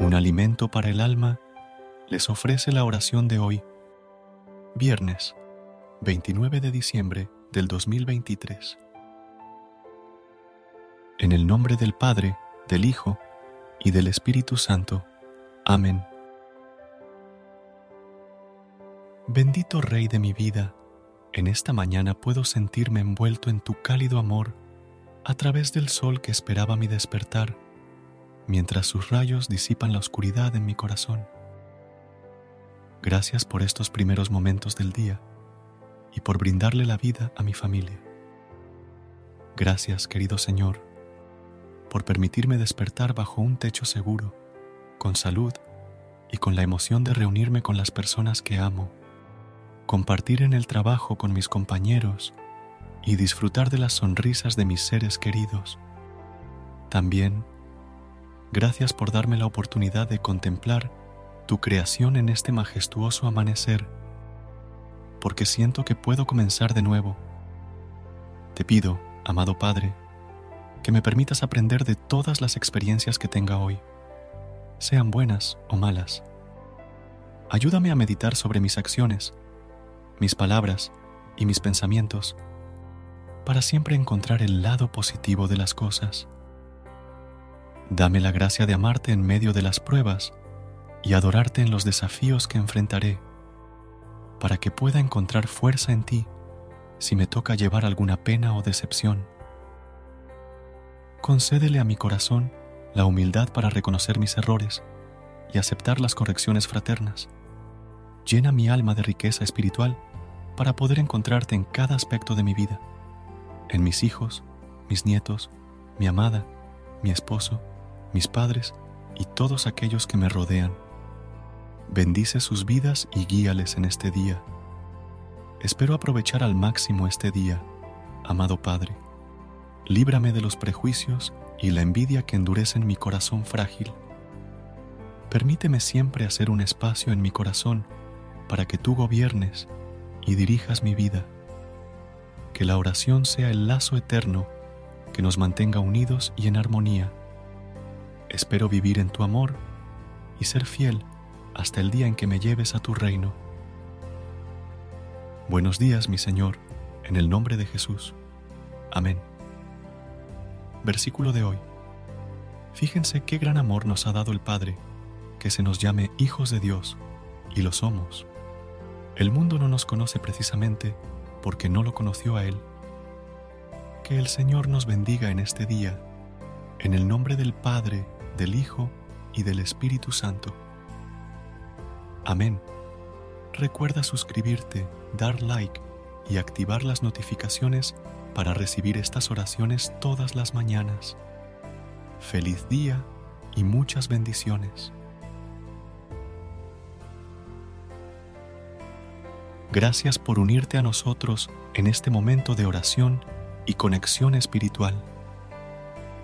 Un alimento para el alma les ofrece la oración de hoy, viernes 29 de diciembre del 2023. En el nombre del Padre, del Hijo y del Espíritu Santo. Amén. Bendito Rey de mi vida, en esta mañana puedo sentirme envuelto en tu cálido amor a través del sol que esperaba mi despertar, mientras sus rayos disipan la oscuridad en mi corazón. Gracias por estos primeros momentos del día y por brindarle la vida a mi familia. Gracias, querido Señor, por permitirme despertar bajo un techo seguro, con salud y con la emoción de reunirme con las personas que amo, compartir en el trabajo con mis compañeros y disfrutar de las sonrisas de mis seres queridos. También, gracias por darme la oportunidad de contemplar tu creación en este majestuoso amanecer, porque siento que puedo comenzar de nuevo. Te pido, amado Padre, que me permitas aprender de todas las experiencias que tenga hoy, sean buenas o malas. Ayúdame a meditar sobre mis acciones, mis palabras y mis pensamientos, para siempre encontrar el lado positivo de las cosas. Dame la gracia de amarte en medio de las pruebas y adorarte en los desafíos que enfrentaré, para que pueda encontrar fuerza en ti si me toca llevar alguna pena o decepción concédele a mi corazón la humildad para reconocer mis errores y aceptar las correcciones fraternas. Llena mi alma de riqueza espiritual para poder encontrarte en cada aspecto de mi vida, en mis hijos, mis nietos, mi amada, mi esposo, mis padres y todos aquellos que me rodean. Bendice sus vidas y guíales en este día. Espero aprovechar al máximo este día, amado Padre líbrame de los prejuicios y la envidia que endurecen mi corazón frágil. Permíteme siempre hacer un espacio en mi corazón para que tú gobiernes y dirijas mi vida. Que la oración sea el lazo eterno que nos mantenga unidos y en armonía. Espero vivir en tu amor y ser fiel hasta el día en que me lleves a tu reino. Buenos días, mi Señor, en el nombre de Jesús. Amén. Versículo de hoy. Fíjense qué gran amor nos ha dado el Padre, que se nos llame hijos de Dios, y lo somos. El mundo no nos conoce precisamente porque no lo conoció a Él. Que el Señor nos bendiga en este día, en el nombre del Padre, del Hijo y del Espíritu Santo. Amén. Recuerda suscribirte, dar like y activar las notificaciones para recibir estas oraciones todas las mañanas. Feliz día y muchas bendiciones. Gracias por unirte a nosotros en este momento de oración y conexión espiritual.